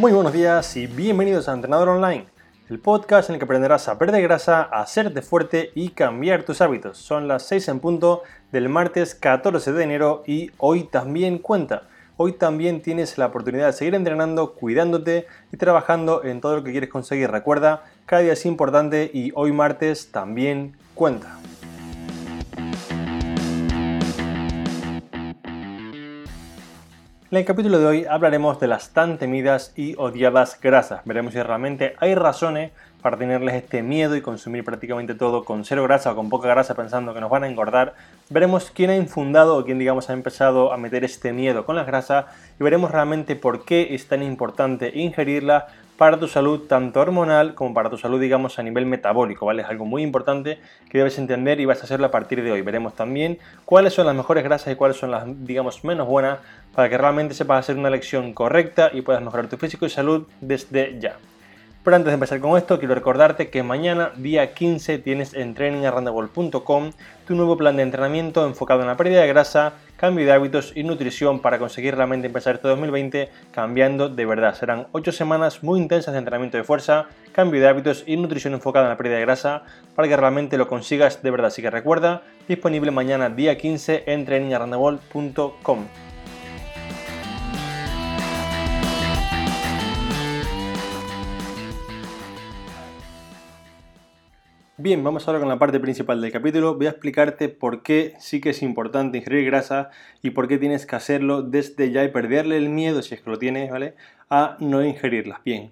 Muy buenos días y bienvenidos a Entrenador Online, el podcast en el que aprenderás a perder grasa, a hacerte fuerte y cambiar tus hábitos. Son las 6 en punto del martes 14 de enero y hoy también cuenta. Hoy también tienes la oportunidad de seguir entrenando, cuidándote y trabajando en todo lo que quieres conseguir. Recuerda, cada día es importante y hoy martes también cuenta. En el capítulo de hoy hablaremos de las tan temidas y odiadas grasas. Veremos si realmente hay razones para tenerles este miedo y consumir prácticamente todo con cero grasa o con poca grasa pensando que nos van a engordar. Veremos quién ha infundado o quién digamos ha empezado a meter este miedo con las grasas y veremos realmente por qué es tan importante ingerirla para tu salud tanto hormonal como para tu salud digamos a nivel metabólico, ¿vale? Es algo muy importante que debes entender y vas a hacerlo a partir de hoy. Veremos también cuáles son las mejores grasas y cuáles son las digamos menos buenas para que realmente sepas hacer una elección correcta y puedas mejorar tu físico y salud desde ya. Pero antes de empezar con esto, quiero recordarte que mañana, día 15, tienes en trainingarrandable.com tu nuevo plan de entrenamiento enfocado en la pérdida de grasa, cambio de hábitos y nutrición para conseguir realmente empezar este 2020 cambiando de verdad. Serán 8 semanas muy intensas de entrenamiento de fuerza, cambio de hábitos y nutrición enfocada en la pérdida de grasa para que realmente lo consigas de verdad. Así que recuerda, disponible mañana, día 15, en trainingarrandable.com. Bien, vamos ahora con la parte principal del capítulo. Voy a explicarte por qué sí que es importante ingerir grasa y por qué tienes que hacerlo desde ya y perderle el miedo, si es que lo tienes, ¿vale? A no ingerirlas. Bien,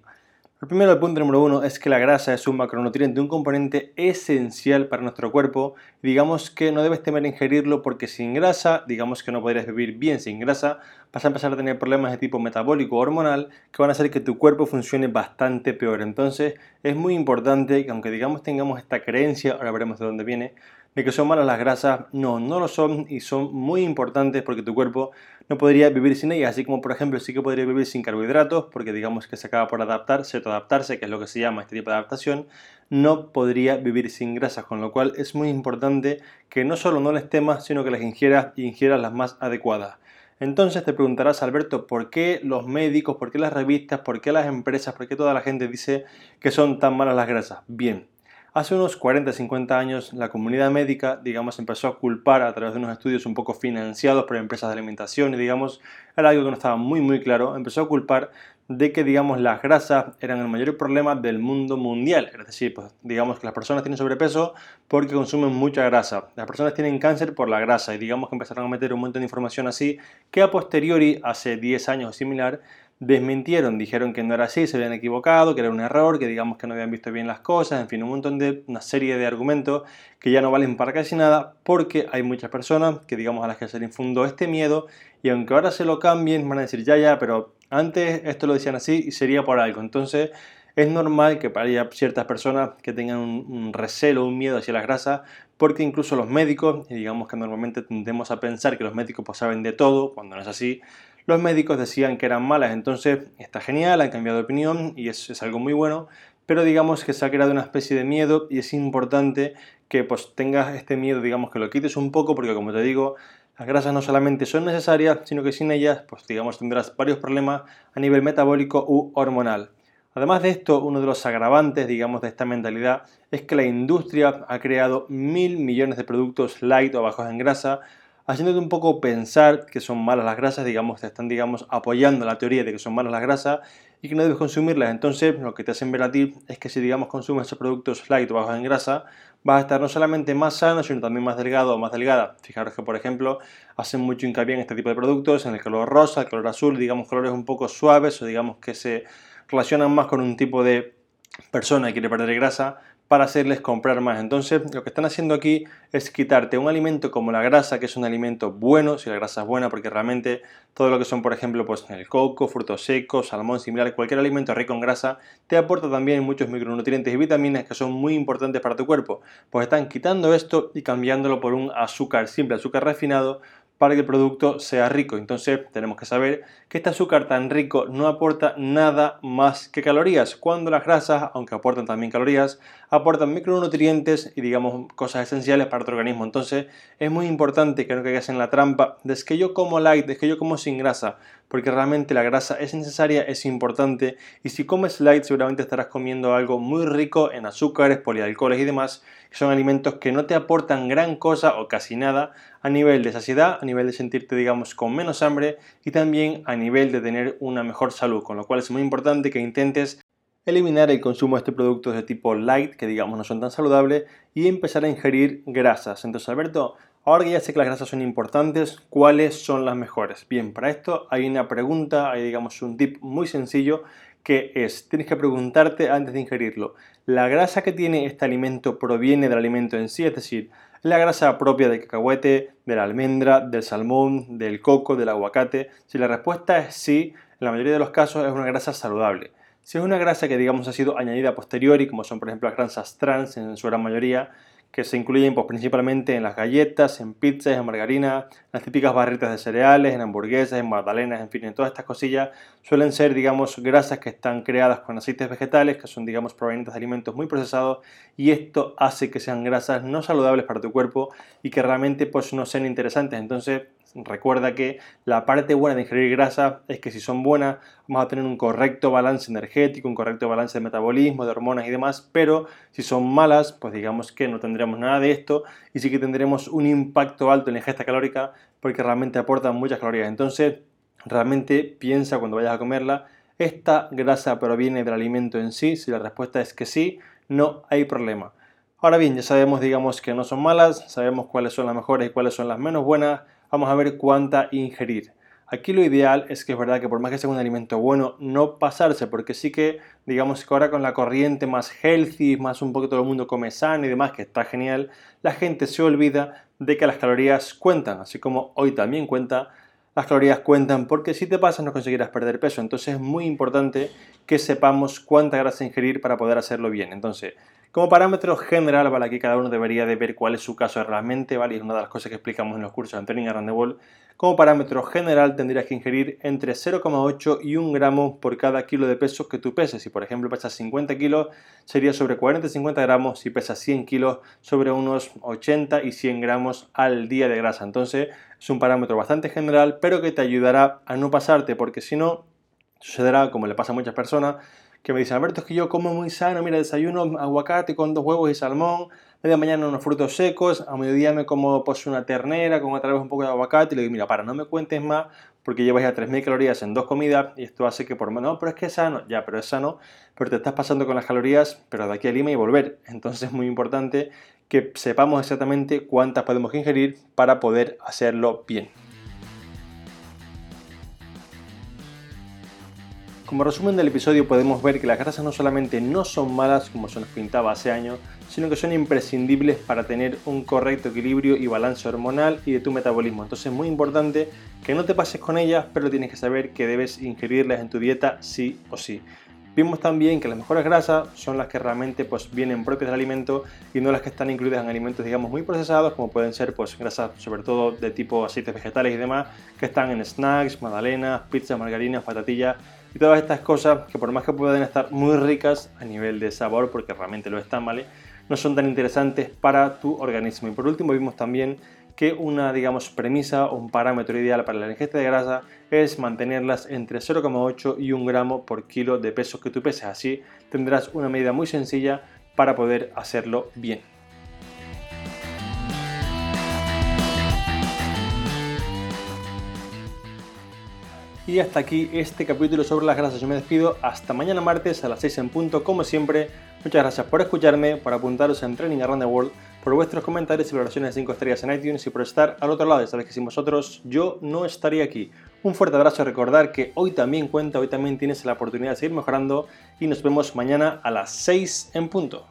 el primero, el punto número uno, es que la grasa es un macronutriente, un componente esencial para nuestro cuerpo. Digamos que no debes temer ingerirlo porque sin grasa, digamos que no podrías vivir bien sin grasa, vas a empezar a tener problemas de tipo metabólico o hormonal que van a hacer que tu cuerpo funcione bastante peor. Entonces es muy importante que aunque digamos tengamos esta creencia, ahora veremos de dónde viene, de que son malas las grasas, no, no lo son y son muy importantes porque tu cuerpo no podría vivir sin ellas, así como por ejemplo sí que podría vivir sin carbohidratos, porque digamos que se acaba por adaptarse, adaptarse, que es lo que se llama este tipo de adaptación, no podría vivir sin grasas, con lo cual es muy importante que no solo no les temas, sino que las ingieras y ingieras las más adecuadas. Entonces te preguntarás, Alberto, ¿por qué los médicos, por qué las revistas, por qué las empresas, por qué toda la gente dice que son tan malas las grasas? Bien, Hace unos 40-50 años la comunidad médica, digamos, empezó a culpar a través de unos estudios un poco financiados por empresas de alimentación y, digamos, era algo que no estaba muy, muy claro, empezó a culpar de que, digamos, las grasas eran el mayor problema del mundo mundial. Es decir, pues, digamos que las personas tienen sobrepeso porque consumen mucha grasa. Las personas tienen cáncer por la grasa y, digamos, que empezaron a meter un montón de información así que a posteriori, hace 10 años o similar, desmintieron, dijeron que no era así, se habían equivocado, que era un error, que digamos que no habían visto bien las cosas, en fin, un montón de, una serie de argumentos que ya no valen para casi nada porque hay muchas personas que digamos a las que se les infundó este miedo y aunque ahora se lo cambien van a decir ya ya, pero antes esto lo decían así y sería por algo, entonces es normal que haya ciertas personas que tengan un, un recelo, un miedo hacia las grasas, porque incluso los médicos, y digamos que normalmente tendemos a pensar que los médicos pues, saben de todo, cuando no es así, los médicos decían que eran malas, entonces está genial, han cambiado de opinión y es, algo muy bueno, pero digamos que se ha creado una especie de miedo y es importante que pues tengas este miedo, digamos que lo quites un poco, porque como te digo, las grasas no solamente son necesarias, sino que sin ellas, pues digamos, tendrás varios problemas a nivel metabólico u hormonal. Además de esto, uno de los agravantes, digamos, de esta mentalidad es que la industria ha creado mil millones de productos light o bajos en grasa, haciéndote un poco pensar que son malas las grasas, digamos, te están, digamos, apoyando la teoría de que son malas las grasas y que no debes consumirlas. Entonces, lo que te hacen ver a ti es que si, digamos, consumes esos productos light o bajos en grasa, vas a estar no solamente más sano, sino también más delgado o más delgada. Fijaros que, por ejemplo, hacen mucho hincapié en este tipo de productos, en el color rosa, el color azul, digamos, colores un poco suaves o digamos que se relacionan más con un tipo de persona que quiere perder grasa, para hacerles comprar más. Entonces, lo que están haciendo aquí es quitarte un alimento como la grasa, que es un alimento bueno, si la grasa es buena, porque realmente todo lo que son, por ejemplo, pues el coco, frutos secos, salmón, similar, cualquier alimento rico en grasa, te aporta también muchos micronutrientes y vitaminas que son muy importantes para tu cuerpo. Pues están quitando esto y cambiándolo por un azúcar simple, azúcar refinado, para que el producto sea rico. Entonces tenemos que saber que este azúcar tan rico no aporta nada más que calorías, cuando las grasas, aunque aportan también calorías, aportan micronutrientes y digamos cosas esenciales para tu organismo. Entonces es muy importante que no caigas en la trampa de que yo como light, de que yo como sin grasa, porque realmente la grasa es necesaria, es importante y si comes light seguramente estarás comiendo algo muy rico en azúcares, polialcoholes y demás, que son alimentos que no te aportan gran cosa o casi nada a nivel de saciedad, a nivel de sentirte digamos con menos hambre y también a nivel de tener una mejor salud, con lo cual es muy importante que intentes eliminar el consumo de este producto de tipo light, que digamos no son tan saludables, y empezar a ingerir grasas. Entonces, Alberto, ahora que ya sé que las grasas son importantes, ¿cuáles son las mejores? Bien, para esto hay una pregunta, hay digamos un tip muy sencillo que es, tienes que preguntarte antes de ingerirlo, ¿la grasa que tiene este alimento proviene del alimento en sí? Es decir, la grasa propia del cacahuete, de la almendra, del salmón, del coco, del aguacate. Si la respuesta es sí, en la mayoría de los casos es una grasa saludable. Si es una grasa que digamos ha sido añadida a posteriori, como son por ejemplo las grasas trans en su gran mayoría, que se incluyen pues, principalmente en las galletas, en pizzas, en margarina, las típicas barritas de cereales, en hamburguesas, en magdalenas, en fin, en todas estas cosillas suelen ser, digamos, grasas que están creadas con aceites vegetales, que son, digamos, provenientes de alimentos muy procesados y esto hace que sean grasas no saludables para tu cuerpo y que realmente pues no sean interesantes. Entonces, Recuerda que la parte buena de ingerir grasa es que si son buenas vamos a tener un correcto balance energético, un correcto balance de metabolismo, de hormonas y demás, pero si son malas, pues digamos que no tendremos nada de esto y sí que tendremos un impacto alto en la ingesta calórica porque realmente aportan muchas calorías. Entonces, realmente piensa cuando vayas a comerla, ¿esta grasa proviene del alimento en sí? Si la respuesta es que sí, no hay problema. Ahora bien, ya sabemos, digamos, que no son malas, sabemos cuáles son las mejores y cuáles son las menos buenas, vamos a ver cuánta ingerir. Aquí lo ideal es que es verdad que por más que sea un alimento bueno, no pasarse, porque sí que, digamos que ahora con la corriente más healthy, más un poco todo el mundo come sano y demás, que está genial, la gente se olvida de que las calorías cuentan, así como hoy también cuenta, las calorías cuentan, porque si te pasas no conseguirás perder peso, entonces es muy importante que sepamos cuánta grasa ingerir para poder hacerlo bien. Entonces, como parámetro general, ¿vale? Aquí cada uno debería de ver cuál es su caso realmente, ¿vale? es una de las cosas que explicamos en los cursos de the World. Como parámetro general tendrías que ingerir entre 0,8 y 1 gramo por cada kilo de peso que tú peses. Si por ejemplo pesas 50 kilos, sería sobre 40 y 50 gramos. Si pesas 100 kilos, sobre unos 80 y 100 gramos al día de grasa. Entonces es un parámetro bastante general, pero que te ayudará a no pasarte, porque si no, sucederá como le pasa a muchas personas, que me dicen, Alberto, es que yo como muy sano, mira, desayuno aguacate con dos huevos y salmón, media mañana unos frutos secos, a mediodía me como pues una ternera con otra vez un poco de aguacate y le digo, mira, para, no me cuentes más porque llevas ya 3.000 calorías en dos comidas y esto hace que por menos, no, pero es que es sano, ya, pero es sano, pero te estás pasando con las calorías, pero de aquí a Lima y volver. Entonces es muy importante que sepamos exactamente cuántas podemos ingerir para poder hacerlo bien. Como resumen del episodio podemos ver que las grasas no solamente no son malas como se nos pintaba hace años, sino que son imprescindibles para tener un correcto equilibrio y balance hormonal y de tu metabolismo. Entonces es muy importante que no te pases con ellas, pero tienes que saber que debes ingerirlas en tu dieta sí o sí. Vimos también que las mejores grasas son las que realmente pues, vienen propias del alimento y no las que están incluidas en alimentos digamos muy procesados como pueden ser pues, grasas sobre todo de tipo aceites vegetales y demás que están en snacks, magdalenas, pizzas, margarinas, patatillas y todas estas cosas que por más que pueden estar muy ricas a nivel de sabor, porque realmente lo están, ¿vale? No son tan interesantes para tu organismo. Y por último vimos también que una, digamos, premisa o un parámetro ideal para la ingesta de grasa es mantenerlas entre 0,8 y 1 gramo por kilo de peso que tú peses. Así tendrás una medida muy sencilla para poder hacerlo bien. Y hasta aquí este capítulo sobre las grasas. Yo me despido hasta mañana martes a las 6 en punto, como siempre. Muchas gracias por escucharme, por apuntaros en Training Around the World, por vuestros comentarios y valoraciones de 5 estrellas en iTunes y por estar al otro lado. Sabéis que sin vosotros yo no estaría aquí. Un fuerte abrazo, recordar que hoy también cuenta, hoy también tienes la oportunidad de seguir mejorando y nos vemos mañana a las 6 en punto.